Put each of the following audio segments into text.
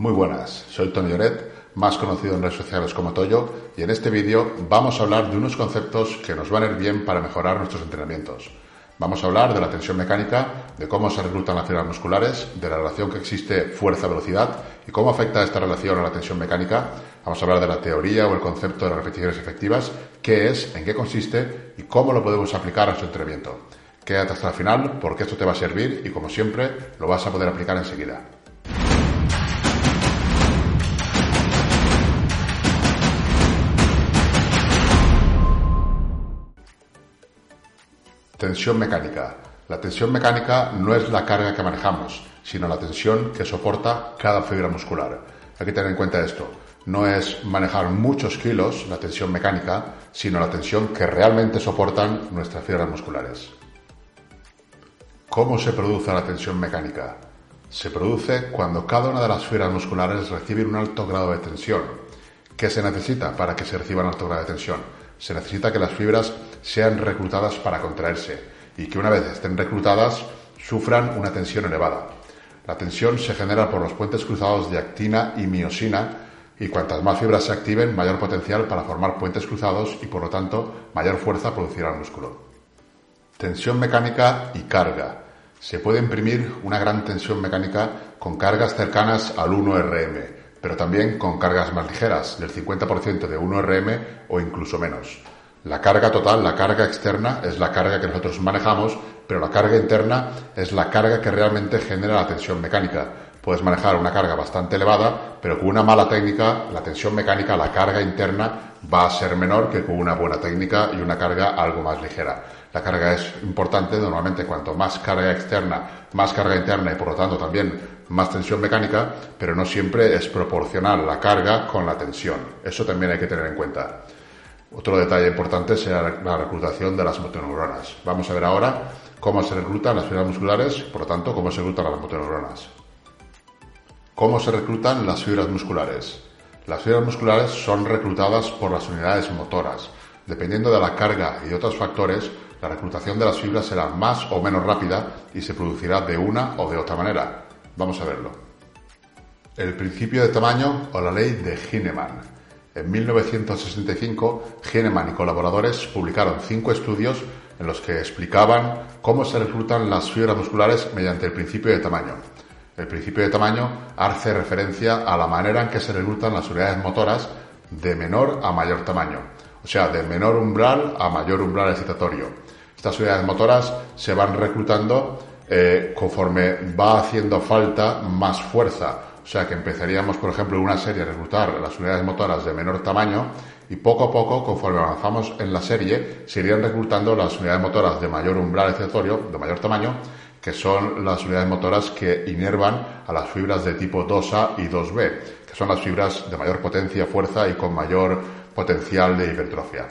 Muy buenas, soy Tony Lloret, más conocido en redes sociales como Toyo, y en este vídeo vamos a hablar de unos conceptos que nos van a ir bien para mejorar nuestros entrenamientos. Vamos a hablar de la tensión mecánica, de cómo se reclutan las fibras musculares, de la relación que existe fuerza-velocidad y cómo afecta esta relación a la tensión mecánica. Vamos a hablar de la teoría o el concepto de las repeticiones efectivas, qué es, en qué consiste y cómo lo podemos aplicar a nuestro entrenamiento. Quédate hasta el final porque esto te va a servir y como siempre lo vas a poder aplicar enseguida. Tensión mecánica. La tensión mecánica no es la carga que manejamos, sino la tensión que soporta cada fibra muscular. Hay que tener en cuenta esto. No es manejar muchos kilos la tensión mecánica, sino la tensión que realmente soportan nuestras fibras musculares. ¿Cómo se produce la tensión mecánica? Se produce cuando cada una de las fibras musculares recibe un alto grado de tensión. ¿Qué se necesita para que se reciba un alto grado de tensión? Se necesita que las fibras sean reclutadas para contraerse y que una vez estén reclutadas sufran una tensión elevada. La tensión se genera por los puentes cruzados de actina y miosina y cuantas más fibras se activen, mayor potencial para formar puentes cruzados y por lo tanto mayor fuerza producirá el músculo. Tensión mecánica y carga. Se puede imprimir una gran tensión mecánica con cargas cercanas al 1RM, pero también con cargas más ligeras, del 50% de 1RM o incluso menos. La carga total, la carga externa, es la carga que nosotros manejamos, pero la carga interna es la carga que realmente genera la tensión mecánica. Puedes manejar una carga bastante elevada, pero con una mala técnica, la tensión mecánica, la carga interna, va a ser menor que con una buena técnica y una carga algo más ligera. La carga es importante, normalmente cuanto más carga externa, más carga interna y por lo tanto también más tensión mecánica, pero no siempre es proporcional la carga con la tensión. Eso también hay que tener en cuenta. Otro detalle importante será la reclutación de las motoneuronas. Vamos a ver ahora cómo se reclutan las fibras musculares, por lo tanto, cómo se reclutan las motoneuronas. ¿Cómo se reclutan las fibras musculares? Las fibras musculares son reclutadas por las unidades motoras. Dependiendo de la carga y otros factores, la reclutación de las fibras será más o menos rápida y se producirá de una o de otra manera. Vamos a verlo. El principio de tamaño o la ley de Hineman. En 1965, Hahnemann y colaboradores publicaron cinco estudios en los que explicaban cómo se reclutan las fibras musculares mediante el principio de tamaño. El principio de tamaño hace referencia a la manera en que se reclutan las unidades motoras de menor a mayor tamaño, o sea, de menor umbral a mayor umbral excitatorio. Estas unidades motoras se van reclutando eh, conforme va haciendo falta más fuerza sea que empezaríamos, por ejemplo, en una serie a reclutar las unidades motoras de menor tamaño y poco a poco, conforme avanzamos en la serie, se irían reclutando las unidades motoras de mayor umbral excitatorio, de mayor tamaño, que son las unidades motoras que inervan a las fibras de tipo 2A y 2B, que son las fibras de mayor potencia, fuerza y con mayor potencial de hipertrofia.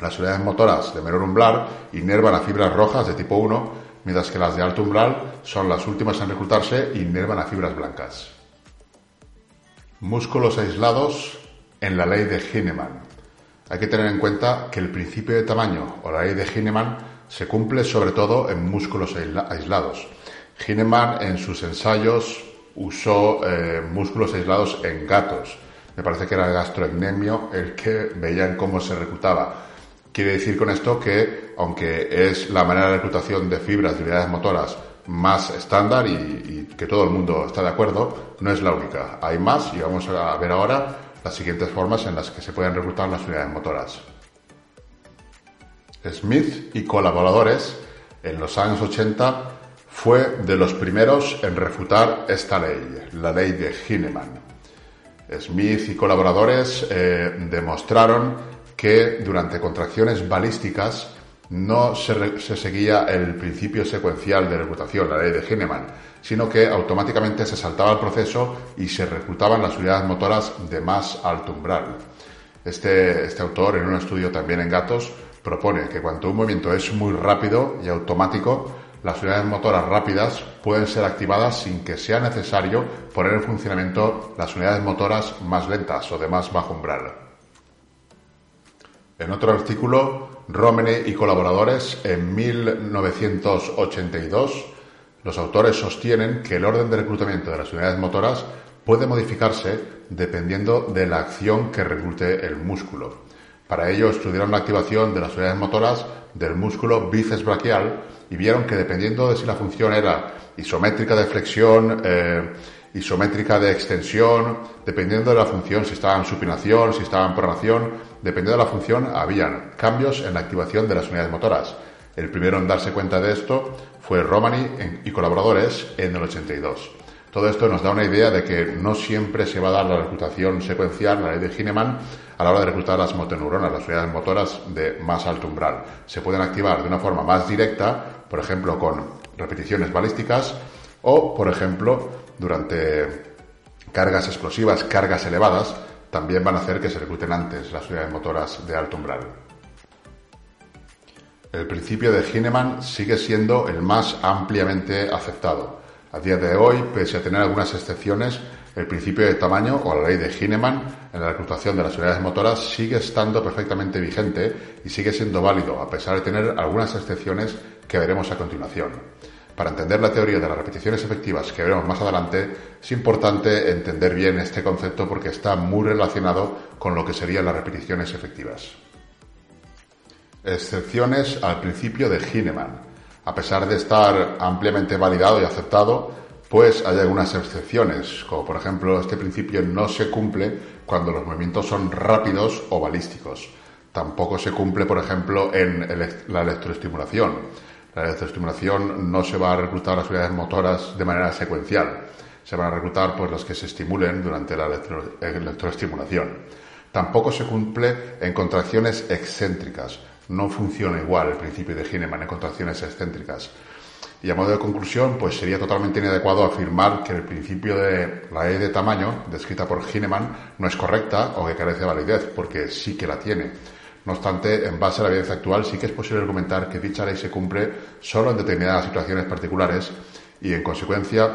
Las unidades motoras de menor umbral inervan a fibras rojas de tipo 1, mientras que las de alto umbral son las últimas en reclutarse e inervan a fibras blancas. Músculos aislados en la ley de Hahnemann. Hay que tener en cuenta que el principio de tamaño o la ley de Hahnemann se cumple sobre todo en músculos aislados. Hahnemann en sus ensayos usó eh, músculos aislados en gatos. Me parece que era el el que veían cómo se reclutaba. Quiere decir con esto que, aunque es la manera de reclutación de fibras de unidades motoras más estándar y, que todo el mundo está de acuerdo, no es la única. Hay más y vamos a ver ahora las siguientes formas en las que se pueden reclutar las unidades motoras. Smith y colaboradores en los años 80 fue de los primeros en refutar esta ley, la ley de Hahnemann. Smith y colaboradores eh, demostraron que durante contracciones balísticas no se, seguía el principio secuencial de reclutación, la ley de Hahnemann, sino que automáticamente se saltaba el proceso y se reclutaban las unidades motoras de más alto umbral. Este, este autor, en un estudio también en gatos, propone que cuando un movimiento es muy rápido y automático, las unidades motoras rápidas pueden ser activadas sin que sea necesario poner en funcionamiento las unidades motoras más lentas o de más bajo umbral. En otro artículo, Romney y colaboradores, en 1982, los autores sostienen que el orden de reclutamiento de las unidades motoras puede modificarse dependiendo de la acción que reclute el músculo. Para ello estudiaron la activación de las unidades motoras del músculo bíceps braquial y vieron que dependiendo de si la función era isométrica de flexión, eh, isométrica de extensión, dependiendo de la función, si estaba en supinación, si estaba en pronación, dependiendo de la función, habían cambios en la activación de las unidades motoras. El primero en darse cuenta de esto fue Romani y colaboradores en el 82. Todo esto nos da una idea de que no siempre se va a dar la reclutación secuencial, la ley de Ginemann, a la hora de reclutar las motoneuronas, las unidades motoras de más alto umbral. Se pueden activar de una forma más directa, por ejemplo, con repeticiones balísticas o, por ejemplo, durante cargas explosivas, cargas elevadas, también van a hacer que se recluten antes las unidades motoras de alto umbral. El principio de Ginemann sigue siendo el más ampliamente aceptado. A día de hoy, pese a tener algunas excepciones, el principio de tamaño o la ley de Ginemann en la reclutación de las unidades motoras sigue estando perfectamente vigente y sigue siendo válido, a pesar de tener algunas excepciones que veremos a continuación. Para entender la teoría de las repeticiones efectivas que veremos más adelante, es importante entender bien este concepto porque está muy relacionado con lo que serían las repeticiones efectivas. Excepciones al principio de Ginemann. A pesar de estar ampliamente validado y aceptado, pues hay algunas excepciones, como por ejemplo este principio no se cumple cuando los movimientos son rápidos o balísticos. Tampoco se cumple, por ejemplo, en la electroestimulación la electroestimulación no se va a reclutar las unidades motoras de manera secuencial. Se van a reclutar pues las que se estimulen durante la electroestimulación. Tampoco se cumple en contracciones excéntricas. No funciona igual el principio de Ginemann en contracciones excéntricas. Y a modo de conclusión, pues sería totalmente inadecuado afirmar que el principio de la E de tamaño, descrita por Ginemann, no es correcta o que carece de validez, porque sí que la tiene. No obstante, en base a la evidencia actual, sí que es posible argumentar que dicha ley se cumple solo en determinadas situaciones particulares y, en consecuencia,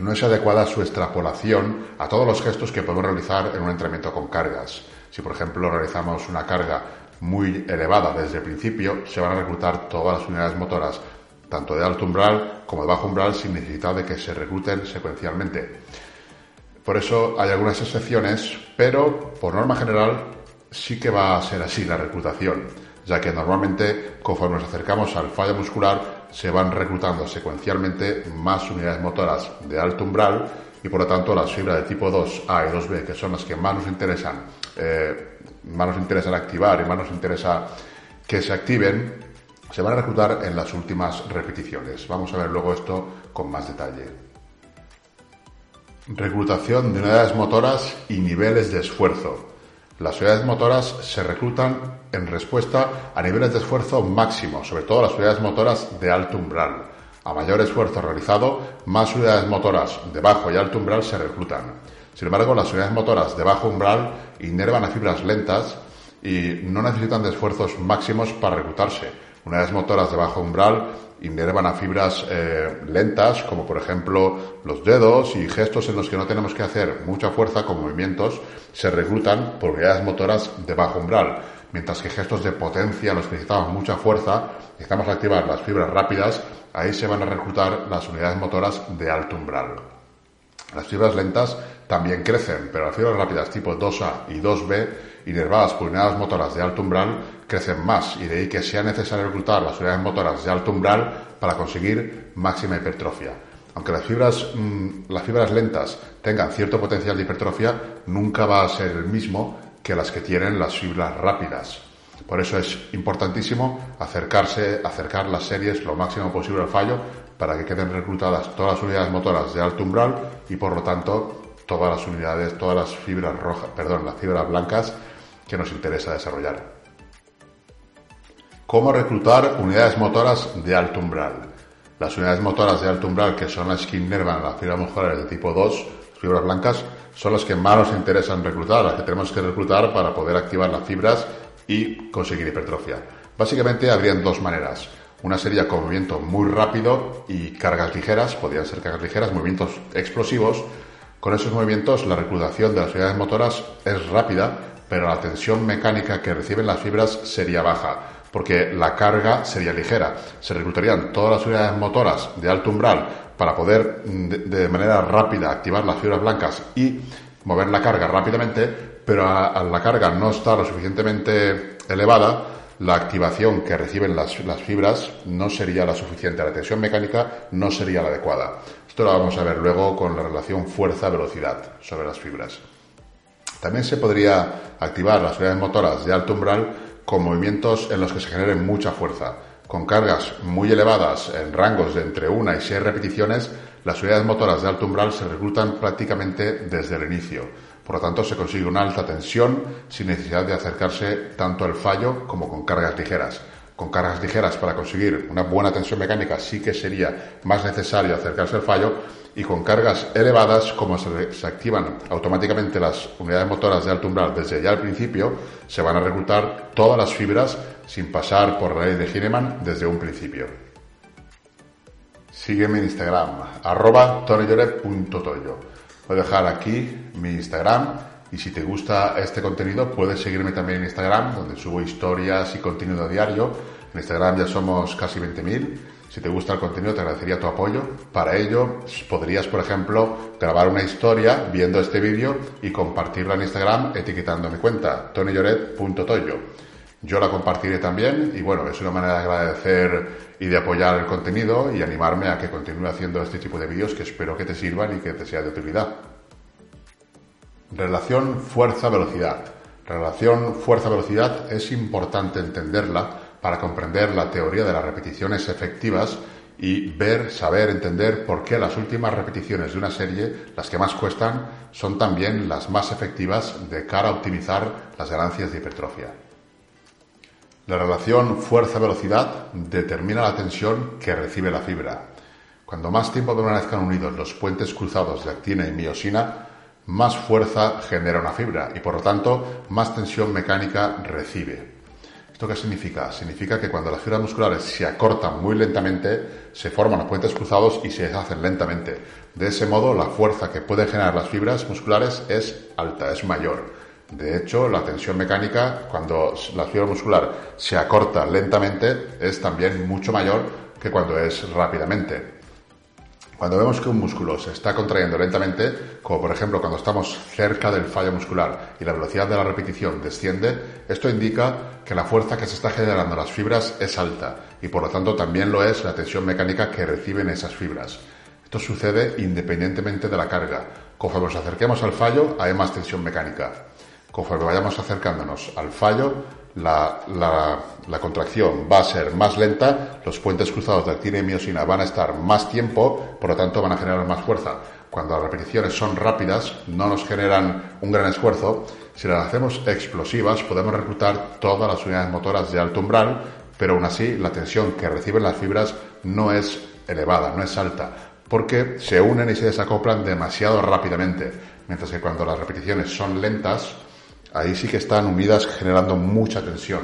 no es adecuada su extrapolación a todos los gestos que podemos realizar en un entrenamiento con cargas. Si, por ejemplo, realizamos una carga muy elevada desde el principio, se van a reclutar todas las unidades motoras, tanto de alto umbral como de bajo umbral, sin necesidad de que se recluten secuencialmente. Por eso hay algunas excepciones, pero por norma general sí que va a ser así la reclutación, ya que normalmente conforme nos acercamos al fallo muscular se van reclutando secuencialmente más unidades motoras de alto umbral y por lo tanto las fibras de tipo 2A y 2B, que son las que más nos interesan, eh, más nos interesan activar y más nos interesa que se activen, se van a reclutar en las últimas repeticiones. Vamos a ver luego esto con más detalle. Reclutación de unidades motoras y niveles de esfuerzo. Las unidades motoras se reclutan en respuesta a niveles de esfuerzo máximo, sobre todo las unidades motoras de alto umbral. A mayor esfuerzo realizado, más unidades motoras de bajo y alto umbral se reclutan. Sin embargo, las unidades motoras de bajo umbral inervan a fibras lentas y no necesitan de esfuerzos máximos para reclutarse. Unidades motoras de bajo umbral inervan a fibras eh, lentas, como por ejemplo los dedos y gestos en los que no tenemos que hacer mucha fuerza con movimientos, se reclutan por unidades motoras de bajo umbral, mientras que gestos de potencia en los que necesitamos mucha fuerza, necesitamos activar las fibras rápidas, ahí se van a reclutar las unidades motoras de alto umbral. Las fibras lentas también crecen, pero las fibras rápidas tipo 2A y 2B, inervadas por unidades motoras de alto umbral, crecen más y de ahí que sea necesario reclutar las unidades motoras de alto umbral para conseguir máxima hipertrofia. Aunque las fibras, mm, las fibras lentas tengan cierto potencial de hipertrofia, nunca va a ser el mismo que las que tienen las fibras rápidas. Por eso es importantísimo acercarse, acercar las series lo máximo posible al fallo para que queden reclutadas todas las unidades motoras de alto umbral y por lo tanto todas las unidades, todas las fibras rojas, perdón, las fibras blancas que nos interesa desarrollar. ¿Cómo reclutar unidades motoras de alto umbral? Las unidades motoras de alto umbral, que son las que inervan las fibras musculares de tipo 2, fibras blancas, son las que más nos interesan reclutar, las que tenemos que reclutar para poder activar las fibras y conseguir hipertrofia. Básicamente habrían dos maneras. Una sería con movimiento muy rápido y cargas ligeras, podrían ser cargas ligeras, movimientos explosivos. Con esos movimientos la reclutación de las unidades motoras es rápida, pero la tensión mecánica que reciben las fibras sería baja porque la carga sería ligera. Se reclutarían todas las unidades motoras de alto umbral para poder de, manera rápida activar las fibras blancas y mover la carga rápidamente, pero a, la carga no está lo suficientemente elevada, la activación que reciben las, las, fibras no sería la suficiente, la tensión mecánica no sería la adecuada. Esto lo vamos a ver luego con la relación fuerza-velocidad sobre las fibras. También se podría activar las unidades motoras de alto umbral con movimientos en los que se genere mucha fuerza. Con cargas muy elevadas en rangos de entre 1 y 6 repeticiones, las unidades motoras de alto umbral se reclutan prácticamente desde el inicio. Por lo tanto, se consigue una alta tensión sin necesidad de acercarse tanto al fallo como con cargas ligeras. Con cargas ligeras para conseguir una buena tensión mecánica sí que sería más necesario acercarse al fallo, y con cargas elevadas, como se, activan automáticamente las unidades motoras de alto umbral desde ya al principio, se van a reclutar todas las fibras sin pasar por la ley de Hineman desde un principio. Sígueme en Instagram, arroba tonelloret.toyo. Voy a dejar aquí mi Instagram y si te gusta este contenido puedes seguirme también en Instagram donde subo historias y contenido diario. En Instagram ya somos casi 20.000 si te gusta el contenido, te agradecería tu apoyo. Para ello, podrías, por ejemplo, grabar una historia viendo este vídeo y compartirla en Instagram etiquetando mi cuenta, tonyloret.toyo. Yo la compartiré también y bueno, es una manera de agradecer y de apoyar el contenido y animarme a que continúe haciendo este tipo de vídeos que espero que te sirvan y que te sea de utilidad. Relación fuerza-velocidad. Relación fuerza-velocidad es importante entenderla para comprender la teoría de las repeticiones efectivas y ver, saber, entender por qué las últimas repeticiones de una serie, las que más cuestan, son también las más efectivas de cara a optimizar las ganancias de hipertrofia. La relación fuerza-velocidad determina la tensión que recibe la fibra. Cuando más tiempo permanezcan unidos los puentes cruzados de actina y miosina, más fuerza genera una fibra y por lo tanto más tensión mecánica recibe. ¿Esto qué significa? Significa que cuando las fibras musculares se acortan muy lentamente, se forman los puentes cruzados y se deshacen lentamente. De ese modo, la fuerza que pueden generar las fibras musculares es alta, es mayor. De hecho, la tensión mecánica, cuando la fibra muscular se acorta lentamente, es también mucho mayor que cuando es rápidamente. Cuando vemos que un músculo se está contrayendo lentamente, como por ejemplo cuando estamos cerca del fallo muscular y la velocidad de la repetición desciende, esto indica que la fuerza que se está generando en las fibras es alta y por lo tanto también lo es la tensión mecánica que reciben esas fibras. Esto sucede independientemente de la carga. Conforme nos acerquemos al fallo, hay más tensión mecánica. Conforme vayamos acercándonos al fallo, la, la, contracción va a ser más lenta, los puentes cruzados de actina y miosina van a estar más tiempo, por lo tanto van a generar más fuerza. Cuando las repeticiones son rápidas, no nos generan un gran esfuerzo. Si las hacemos explosivas, podemos reclutar todas las unidades motoras de alto umbral, pero aún así la tensión que reciben las fibras no es elevada, no es alta, porque se unen y se desacoplan demasiado rápidamente. Mientras que cuando las repeticiones son lentas, ahí sí que están unidas generando mucha tensión.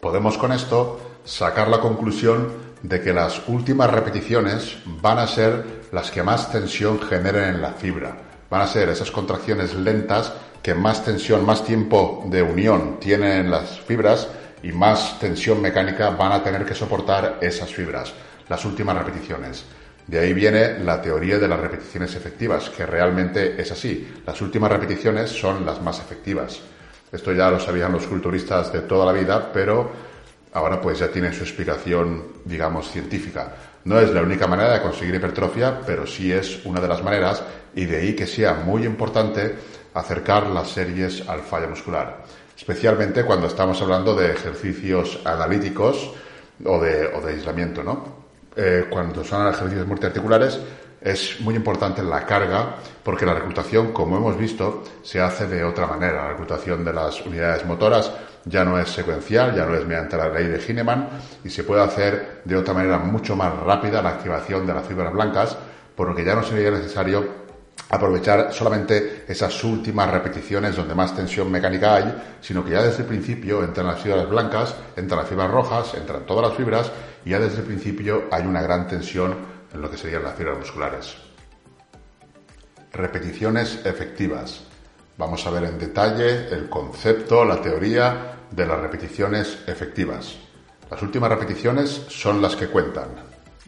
Podemos con esto sacar la conclusión de que las últimas repeticiones van a ser las que más tensión generen en la fibra. Van a ser esas contracciones lentas que más tensión, más tiempo de unión tienen en las fibras y más tensión mecánica van a tener que soportar esas fibras, las últimas repeticiones. De ahí viene la teoría de las repeticiones efectivas, que realmente es así. Las últimas repeticiones son las más efectivas. Esto ya lo sabían los culturistas de toda la vida, pero ahora pues ya tiene su explicación, digamos, científica. No es la única manera de conseguir hipertrofia, pero sí es una de las maneras y de ahí que sea muy importante acercar las series al fallo muscular. Especialmente cuando estamos hablando de ejercicios analíticos o de, o de aislamiento, ¿no? Eh, cuando son ejercicios multiarticulares es muy importante la carga porque la reclutación, como hemos visto, se hace de otra manera. La reclutación de las unidades motoras ya no es secuencial, ya no es mediante la ley de Hineman y se puede hacer de otra manera mucho más rápida la activación de las fibras blancas, por lo que ya no sería necesario aprovechar solamente esas últimas repeticiones donde más tensión mecánica hay, sino que ya desde el principio entran las fibras blancas, entran las fibras rojas, entran todas las fibras y ya desde el principio hay una gran tensión en lo que serían las fibras musculares. Repeticiones efectivas. Vamos a ver en detalle el concepto, la teoría de las repeticiones efectivas. Las últimas repeticiones son las que cuentan.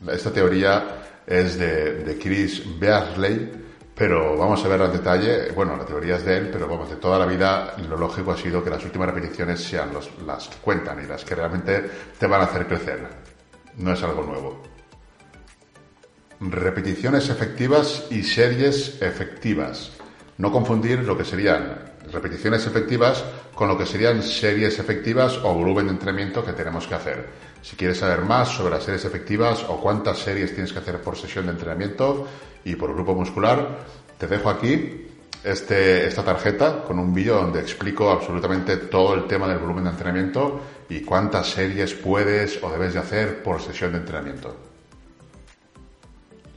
Esta teoría es de, Chris Beasley, pero vamos a ver en detalle, bueno, la teoría es de él, pero vamos, de toda la vida lo lógico ha sido que las últimas repeticiones sean las que cuentan y las que realmente te van a hacer crecer. No es algo nuevo. Repeticiones efectivas y series efectivas. No confundir lo que serían repeticiones efectivas con lo que serían series efectivas o volumen de entrenamiento que tenemos que hacer. Si quieres saber más sobre las series efectivas o cuántas series tienes que hacer por sesión de entrenamiento y por grupo muscular, te dejo aquí este, esta tarjeta con un vídeo donde explico absolutamente todo el tema del volumen de entrenamiento y cuántas series puedes o debes de hacer por sesión de entrenamiento.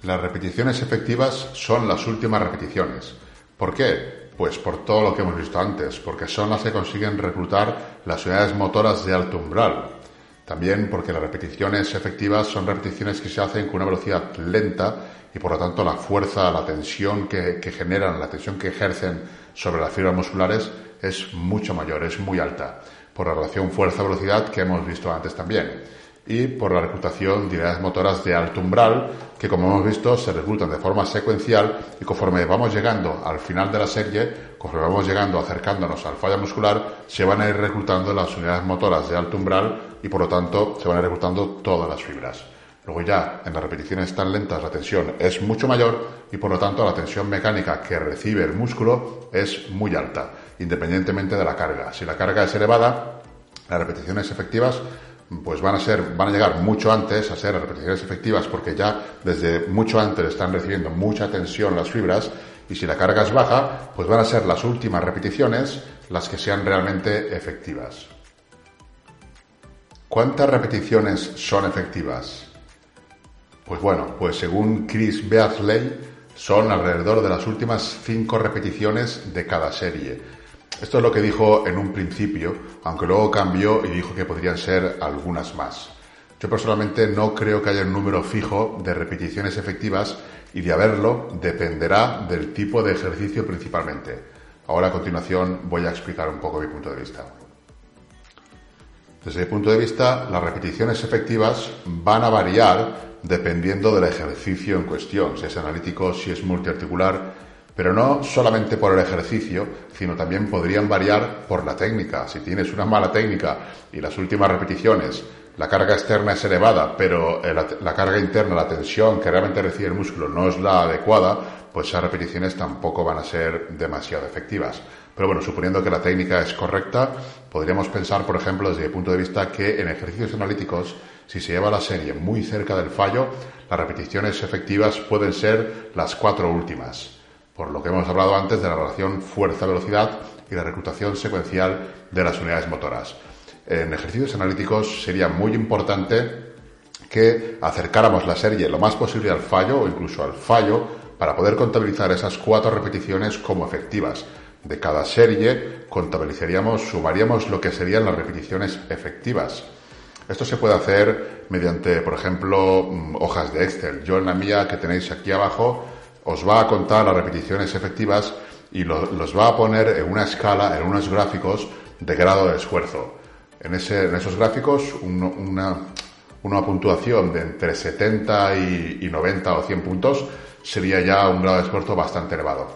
Las repeticiones efectivas son las últimas repeticiones. ¿Por qué? Pues por todo lo que hemos visto antes, porque son las que consiguen reclutar las unidades motoras de alto umbral. También porque las repeticiones efectivas son repeticiones que se hacen con una velocidad lenta y por lo tanto la fuerza, la tensión que, generan, la tensión que ejercen sobre las fibras musculares es mucho mayor, es muy alta, por la relación fuerza-velocidad que hemos visto antes también y por la reclutación de unidades motoras de alto umbral, que como hemos visto se reclutan de forma secuencial y conforme vamos llegando al final de la serie, conforme vamos llegando, acercándonos al falla muscular, se van a ir reclutando las unidades motoras de alto umbral y por lo tanto se van a ir todas las fibras. Luego ya en las repeticiones tan lentas la tensión es mucho mayor y por lo tanto la tensión mecánica que recibe el músculo es muy alta, independientemente de la carga. Si la carga es elevada, las repeticiones efectivas pues van a ser, van a llegar mucho antes a ser repeticiones efectivas porque ya desde mucho antes están recibiendo mucha tensión las fibras y si la carga es baja, pues van a ser las últimas repeticiones las que sean realmente efectivas. ¿Cuántas repeticiones son efectivas? Pues bueno, pues según Chris Beasley son alrededor de las últimas cinco repeticiones de cada serie esto es lo que dijo en un principio, aunque luego cambió y dijo que podrían ser algunas más. Yo personalmente no creo que haya un número fijo de repeticiones efectivas y de haberlo dependerá del tipo de ejercicio principalmente. Ahora a continuación voy a explicar un poco mi punto de vista. Desde mi punto de vista, las repeticiones efectivas van a variar dependiendo del ejercicio en cuestión, si es analítico, si es multiarticular, pero no solamente por el ejercicio, sino también podrían variar por la técnica. Si tienes una mala técnica y las últimas repeticiones, la carga externa es elevada, pero eh, la, carga interna, la tensión que realmente recibe el músculo no es la adecuada, pues esas repeticiones tampoco van a ser demasiado efectivas. Pero bueno, suponiendo que la técnica es correcta, podríamos pensar, por ejemplo, desde el punto de vista que en ejercicios analíticos, si se lleva la serie muy cerca del fallo, las repeticiones efectivas pueden ser las cuatro últimas por lo que hemos hablado antes de la relación fuerza-velocidad y la reclutación secuencial de las unidades motoras. En ejercicios analíticos sería muy importante que acercáramos la serie lo más posible al fallo o incluso al fallo para poder contabilizar esas cuatro repeticiones como efectivas. De cada serie contabilizaríamos, sumaríamos lo que serían las repeticiones efectivas. Esto se puede hacer mediante, por ejemplo, mm, hojas de Excel. Yo en la mía que tenéis aquí abajo os va a contar las repeticiones efectivas y los va a poner en una escala, en unos gráficos de grado de esfuerzo. En, esos gráficos, una, puntuación de entre 70 y, 90 o 100 puntos sería ya un grado de esfuerzo bastante elevado.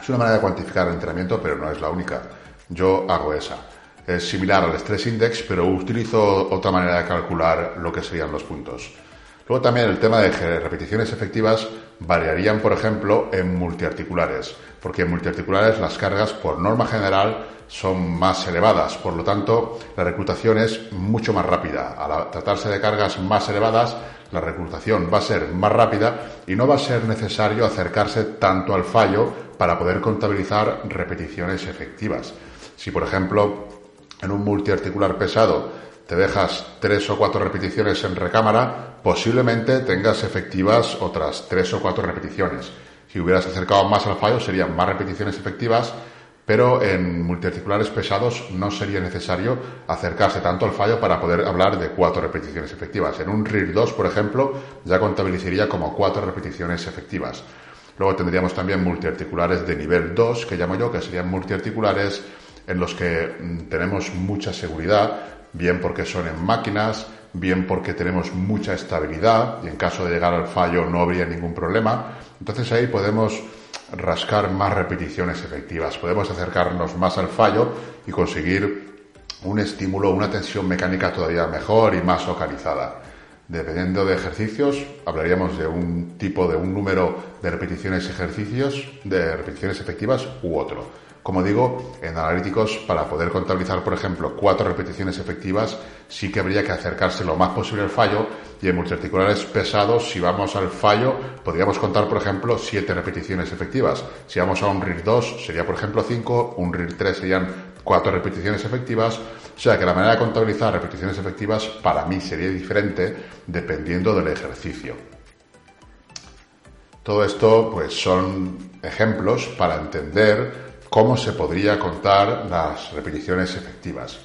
Es una manera de cuantificar el entrenamiento, pero no es la única. Yo hago esa. Es similar al Stress Index, pero utilizo otra manera de calcular lo que serían los puntos. Luego también el tema de repeticiones efectivas variarían, por ejemplo, en multiarticulares, porque en multiarticulares las cargas por norma general son más elevadas, por lo tanto la reclutación es mucho más rápida. Al tratarse de cargas más elevadas, la reclutación va a ser más rápida y no va a ser necesario acercarse tanto al fallo para poder contabilizar repeticiones efectivas. Si, por ejemplo, en un multiarticular pesado te dejas tres o cuatro repeticiones en recámara, posiblemente tengas efectivas otras tres o cuatro repeticiones. Si hubieras acercado más al fallo, serían más repeticiones efectivas, pero en multiarticulares pesados no sería necesario acercarse tanto al fallo para poder hablar de cuatro repeticiones efectivas. En un RIR 2, por ejemplo, ya contabilizaría como cuatro repeticiones efectivas. Luego tendríamos también multiarticulares de nivel 2, que llamo yo, que serían multiarticulares en los que mm, tenemos mucha seguridad, bien porque son en máquinas, bien porque tenemos mucha estabilidad y en caso de llegar al fallo no habría ningún problema. Entonces ahí podemos rascar más repeticiones efectivas, podemos acercarnos más al fallo y conseguir un estímulo, una tensión mecánica todavía mejor y más localizada. Dependiendo de ejercicios, hablaríamos de un tipo, de un número de repeticiones ejercicios, de repeticiones efectivas u otro. Como digo, en analíticos, para poder contabilizar, por ejemplo, cuatro repeticiones efectivas, sí que habría que acercarse lo más posible al fallo y en multiarticulares pesados, si vamos al fallo, podríamos contar, por ejemplo, siete repeticiones efectivas. Si vamos a un RIR 2, sería, por ejemplo, cinco, un RIR 3 serían cuatro repeticiones efectivas. O sea que la manera de contabilizar repeticiones efectivas para mí sería diferente dependiendo del ejercicio. Todo esto, pues, son ejemplos para entender cómo se podría contar las repeticiones efectivas.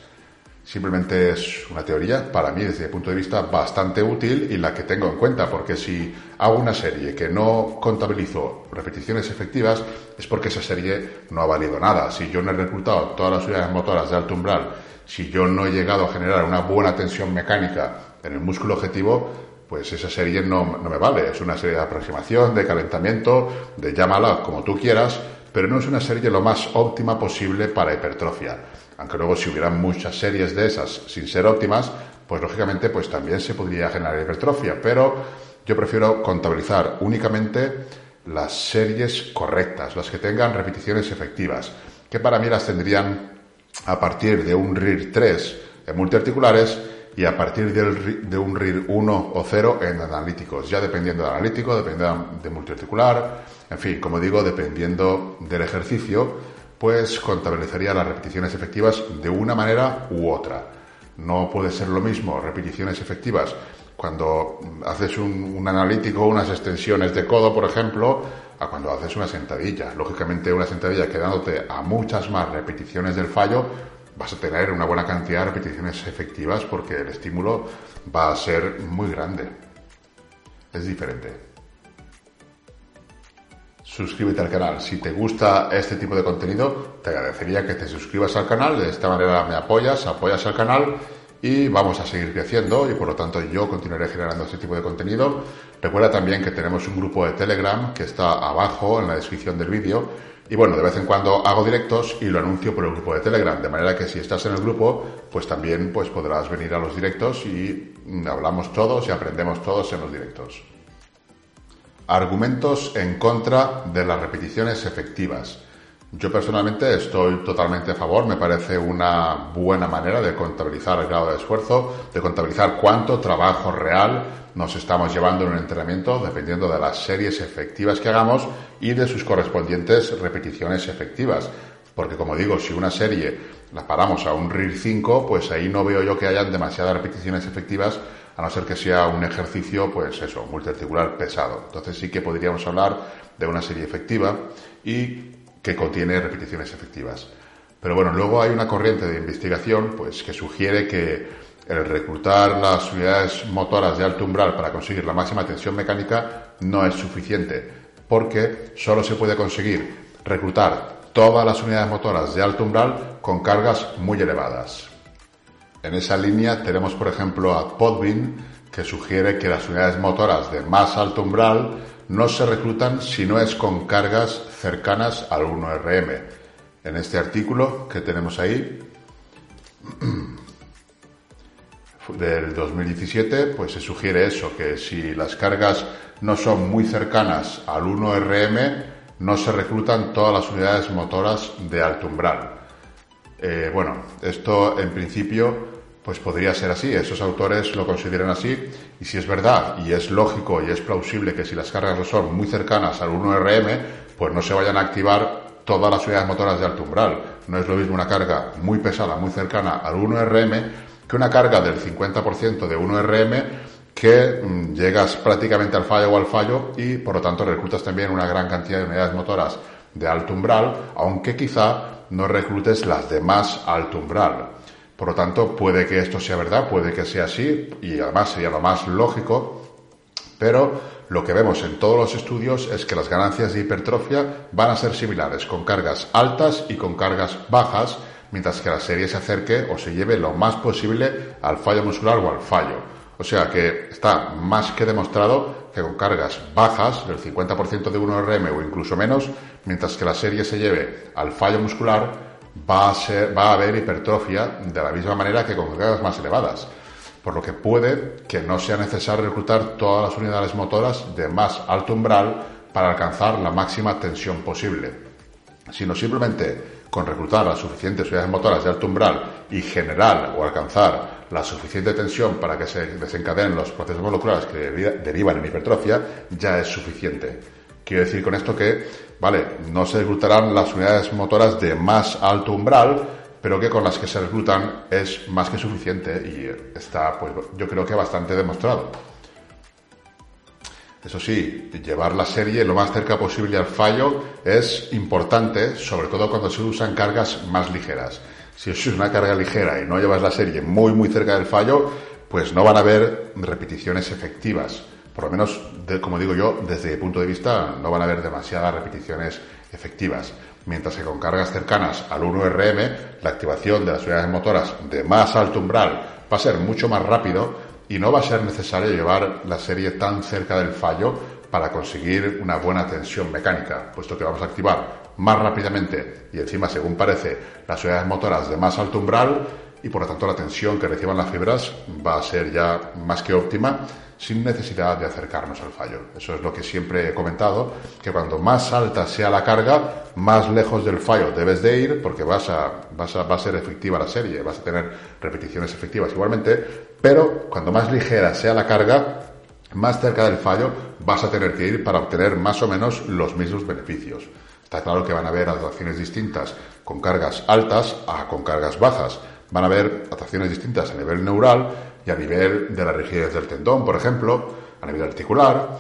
Simplemente es una teoría, para mí desde mi punto de vista, bastante útil y la que tengo en cuenta, porque si hago una serie que no contabilizo repeticiones efectivas, es porque esa serie no ha valido nada. Si yo no he reclutado todas las unidades motoras de alto umbral, si yo no he llegado a generar una buena tensión mecánica en el músculo objetivo, pues esa serie no, no me vale. Es una serie de aproximación, de calentamiento, de llámala como tú quieras, pero no es una serie lo más óptima posible para hipertrofia. Aunque luego si hubieran muchas series de esas sin ser óptimas, pues lógicamente pues también se podría generar hipertrofia, pero yo prefiero contabilizar únicamente las series correctas, las que tengan repeticiones efectivas, que para mí las tendrían a partir de un RIR 3 en multiarticulares y a partir de un RIR 1 o 0 en analíticos, ya dependiendo del analítico, dependiendo de multiarticular, en fin, como digo, dependiendo del ejercicio, pues contabilizaría las repeticiones efectivas de una manera u otra. No puede ser lo mismo repeticiones efectivas cuando haces un, un analítico, unas extensiones de codo, por ejemplo, a cuando haces una sentadilla. Lógicamente, una sentadilla quedándote a muchas más repeticiones del fallo, vas a tener una buena cantidad de repeticiones efectivas porque el estímulo va a ser muy grande. Es diferente suscríbete al canal. Si te gusta este tipo de contenido, te agradecería que te suscribas al canal. De esta manera me apoyas, apoyas al canal y vamos a seguir creciendo y por lo tanto yo continuaré generando este tipo de contenido. Recuerda también que tenemos un grupo de Telegram que está abajo en la descripción del vídeo y bueno, de vez en cuando hago directos y lo anuncio por el grupo de Telegram, de manera que si estás en el grupo, pues también pues podrás venir a los directos y hablamos todos y aprendemos todos en los directos. Argumentos en contra de las repeticiones efectivas. Yo personalmente estoy totalmente a favor, me parece una buena manera de contabilizar el grado de esfuerzo, de contabilizar cuánto trabajo real nos estamos llevando en un entrenamiento dependiendo de las series efectivas que hagamos y de sus correspondientes repeticiones efectivas. Porque como digo, si una serie la paramos a un RIR 5, pues ahí no veo yo que hayan demasiadas repeticiones efectivas a no ser que sea un ejercicio, pues eso, multiarticular pesado. Entonces sí que podríamos hablar de una serie efectiva y contiene repeticiones efectivas. Pero bueno, luego hay una corriente de investigación, pues que sugiere que el reclutar las unidades motoras de alto umbral para conseguir la máxima tensión mecánica no es suficiente, porque solo se puede conseguir reclutar todas las unidades motoras de alto umbral con cargas muy elevadas. En esa línea tenemos, por ejemplo, a Podvin, que sugiere que las unidades motoras de más alto umbral no se reclutan si no es con cargas cercanas al 1RM. En este artículo que tenemos ahí, del 2017, pues se sugiere eso, que si las cargas no son muy cercanas al 1RM, no se reclutan todas las unidades motoras de alto umbral. Eh, bueno, esto en principio pues podría ser así, esos autores lo consideran así y si es verdad y es lógico y es plausible que si las cargas no son muy cercanas al 1RM, pues no se vayan a activar todas las unidades motoras de alto umbral. No es lo mismo una carga muy pesada, muy cercana al 1RM que una carga del 50% de 1RM que mm, llegas prácticamente al fallo o al fallo y por lo tanto reclutas también una gran cantidad de unidades motoras de alto umbral, aunque quizá no reclutes las de más alto umbral. Por lo tanto, puede que esto sea verdad, puede que sea así, y además sería lo más lógico, pero lo que vemos en todos los estudios es que las ganancias de hipertrofia van a ser similares, con cargas altas y con cargas bajas, mientras que la serie se acerque o se lleve lo más posible al fallo muscular o al fallo. O sea que está más que demostrado que con cargas bajas, del 50% de 1RM o incluso menos, mientras que la serie se lleve al fallo muscular, va a, va a haber hipertrofia de la misma manera que con cargas más elevadas. Por lo que puede que no sea necesario reclutar todas las unidades motoras de más alto umbral para alcanzar la máxima tensión posible, sino simplemente con reclutar las suficientes unidades motoras de alto umbral y generar o alcanzar la suficiente tensión para que se desencadenen los procesos moleculares que derivan en hipertrofia ya es suficiente. Quiero decir con esto que, vale, no se reclutarán las unidades motoras de más alto umbral, pero que con las que se reclutan es más que suficiente y está, pues yo creo que bastante demostrado. Eso sí, llevar la serie lo más cerca posible al fallo es importante, sobre todo cuando se usan cargas más ligeras si es una carga ligera y no llevas la serie muy muy cerca del fallo, pues no van a haber repeticiones efectivas. Por lo menos, como digo yo, desde mi punto de vista, no van a haber demasiadas repeticiones efectivas. Mientras que con cargas cercanas al 1RM, la activación de las unidades motoras de más alto umbral va a ser mucho más rápido y no va a ser necesario llevar la serie tan cerca del fallo para conseguir una buena tensión mecánica, puesto que vamos a activar más rápidamente y encima, según parece, las unidades motoras de más alto umbral y por lo tanto la tensión que reciban las fibras va a ser ya más que óptima sin necesidad de acercarnos al fallo. Eso es lo que siempre he comentado, que cuando más alta sea la carga, más lejos del fallo debes de ir porque vas a, vas a, va a ser efectiva la serie, vas a tener repeticiones efectivas igualmente, pero cuando más ligera sea la carga, más cerca del fallo vas a tener que ir para obtener más o menos los mismos beneficios. Está claro que van a haber atracciones distintas con cargas altas a con cargas bajas. Van a haber atracciones distintas a nivel neural y a nivel de la rigidez del tendón, por ejemplo, a nivel articular,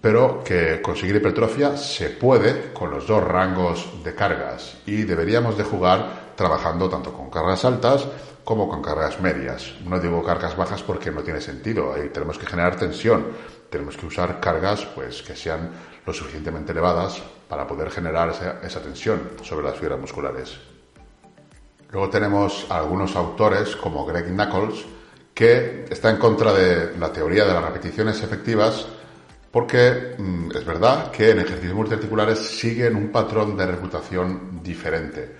pero que conseguir hipertrofia se puede con los dos rangos de cargas y deberíamos de jugar trabajando tanto con cargas altas como con cargas medias. No digo cargas bajas porque no tiene sentido, ahí tenemos que generar tensión, tenemos que usar cargas pues que sean lo suficientemente elevadas para poder generar esa, tensión sobre las fibras musculares. Luego tenemos algunos autores como Greg Knuckles que está en contra de la teoría de las repeticiones efectivas porque mm, es verdad que en ejercicios multiarticulares siguen un patrón de reclutación diferente.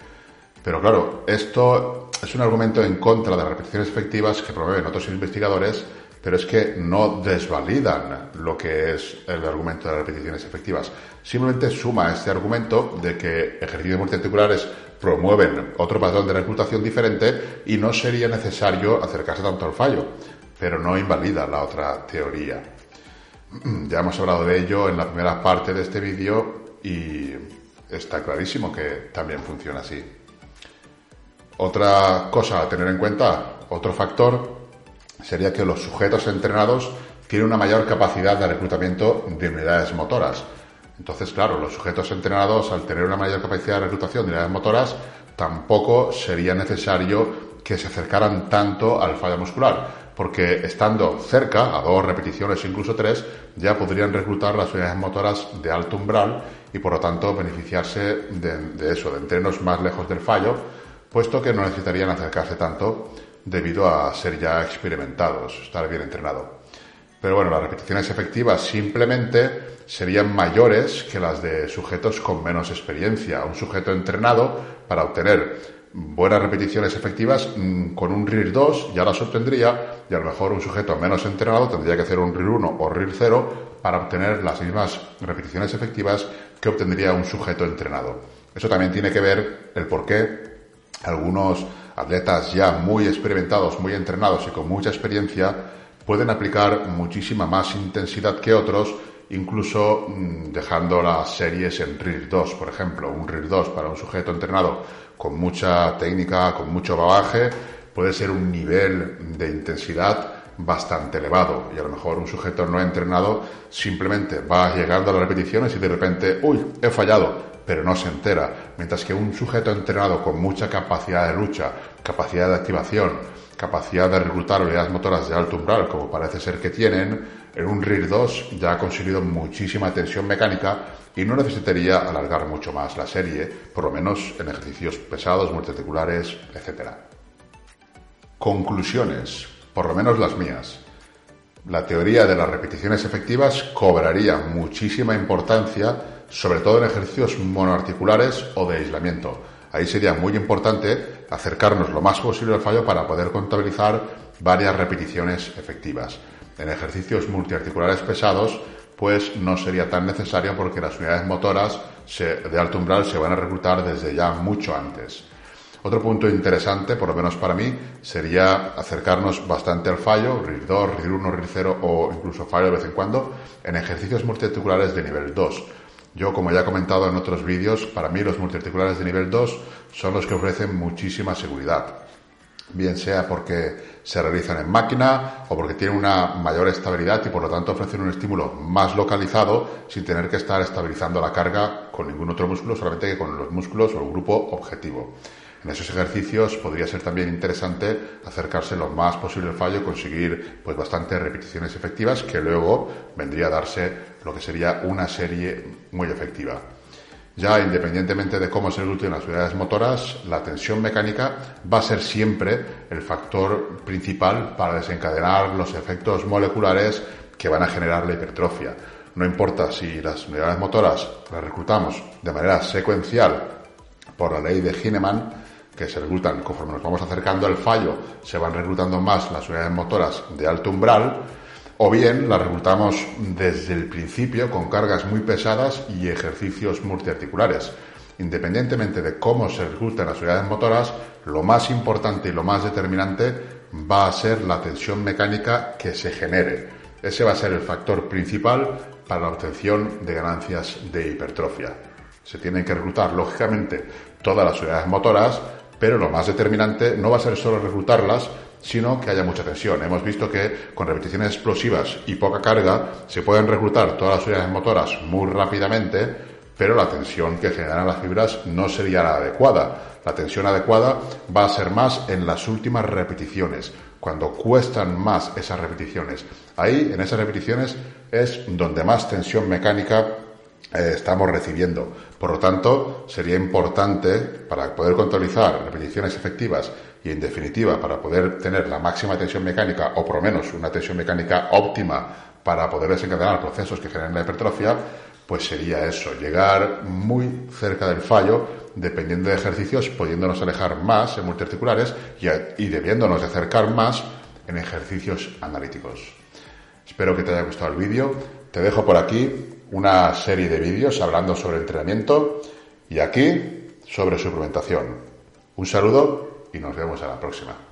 Pero claro, esto es un argumento en contra de las repeticiones efectivas que promueven otros investigadores pero es que no desvalidan lo que es el argumento de las repeticiones efectivas. Simplemente suma este argumento de que ejercicios multiarticulares promueven otro patrón de reclutación diferente y no sería necesario acercarse tanto al fallo, pero no invalida la otra teoría. Ya hemos hablado de ello en la primera parte de este vídeo y está clarísimo que también funciona así. Otra cosa a tener en cuenta, otro factor sería que los sujetos entrenados tienen una mayor capacidad de reclutamiento de unidades motoras. Entonces, claro, los sujetos entrenados, al tener una mayor capacidad de reclutación de unidades motoras, tampoco sería necesario que se acercaran tanto al fallo muscular, porque estando cerca, a dos repeticiones, incluso tres, ya podrían reclutar las unidades motoras de alto umbral y por lo tanto beneficiarse de, de eso, de entrenos más lejos del fallo, puesto que no necesitarían acercarse tanto debido a ser ya experimentados, estar bien entrenado. Pero bueno, las repeticiones efectivas simplemente serían mayores que las de sujetos con menos experiencia. Un sujeto entrenado para obtener buenas repeticiones efectivas mm, con un RIR 2 ya las obtendría y a lo mejor un sujeto menos entrenado tendría que hacer un RIR 1 o RIR 0 para obtener las mismas repeticiones efectivas que obtendría un sujeto entrenado. Eso también tiene que ver el por qué algunos atletas ya muy experimentados, muy entrenados y con mucha experiencia pueden aplicar muchísima más intensidad que otros, incluso mm, dejando las series en RIR 2, por ejemplo. Un RIR 2 para un sujeto entrenado con mucha técnica, con mucho bagaje, puede ser un nivel de intensidad bastante elevado y a lo mejor un sujeto no entrenado simplemente va llegando a las repeticiones y de repente, uy, he fallado, pero no se entera. Mientras que un sujeto entrenado con mucha capacidad de lucha, capacidad de activación, capacidad de reclutar unidades motoras de alto umbral, como parece ser que tienen, en un RIR 2 ya ha conseguido muchísima tensión mecánica y no necesitaría alargar mucho más la serie, por lo menos en ejercicios pesados, multiarticulares, etc. Conclusiones, por lo menos las mías. La teoría de las repeticiones efectivas cobraría muchísima importancia, sobre todo en ejercicios monoarticulares o de aislamiento. Ahí sería muy importante acercarnos lo más posible al fallo para poder contabilizar varias repeticiones efectivas. En ejercicios multiarticulares pesados, pues no sería tan necesario porque las unidades motoras de alto umbral se van a reclutar desde ya mucho antes. Otro punto interesante, por lo menos para mí, sería acercarnos bastante al fallo, RIR 2, RIR 1, RIR 0 o incluso fallo de vez en cuando, en ejercicios multiarticulares de nivel 2. Yo, como ya he comentado en otros vídeos, para mí los multiarticulares de nivel 2 son los que ofrecen muchísima seguridad bien sea porque se realizan en máquina o porque tienen una mayor estabilidad y por lo tanto ofrecen un estímulo más localizado sin tener que estar estabilizando la carga con ningún otro músculo, solamente que con los músculos o el grupo objetivo. En esos ejercicios podría ser también interesante acercarse lo más posible al fallo conseguir pues bastantes repeticiones efectivas que luego vendría a darse lo que sería una serie muy efectiva. Ya independientemente de cómo se recluten las unidades motoras, la tensión mecánica va a ser siempre el factor principal para desencadenar los efectos moleculares que van a generar la hipertrofia. No importa si las unidades motoras las reclutamos de manera secuencial por la ley de Hineman, que se reclutan conforme nos vamos acercando al fallo, se van reclutando más las unidades motoras de alto umbral, o bien la reclutamos desde el principio con cargas muy pesadas y ejercicios multiarticulares. Independientemente de cómo se reclutan las unidades motoras, lo más importante y lo más determinante va a ser la tensión mecánica que se genere. Ese va a ser el factor principal para la obtención de ganancias de hipertrofia. Se tienen que reclutar, lógicamente, todas las unidades motoras, pero lo más determinante no va a ser solo reclutarlas, sino que haya mucha tensión. Hemos visto que con repeticiones explosivas y poca carga se pueden reclutar todas las unidades motoras muy rápidamente, pero la tensión que generan las fibras no sería la adecuada. La tensión adecuada va a ser más en las últimas repeticiones, cuando cuestan más esas repeticiones. Ahí, en esas repeticiones, es donde más tensión mecánica eh, estamos recibiendo. Por lo tanto, sería importante, para poder contabilizar repeticiones efectivas y en definitiva para poder tener la máxima tensión mecánica o por lo menos una tensión mecánica óptima para poder desencadenar procesos que generen la hipertrofia, pues sería eso, llegar muy cerca del fallo, dependiendo de ejercicios, pudiéndonos alejar más en multiarticulares y, y debiéndonos acercar más en ejercicios analíticos. Espero que te haya gustado el vídeo. Te dejo por aquí una serie de vídeos hablando sobre entrenamiento y aquí sobre suplementación. Un saludo y nos vemos a la próxima.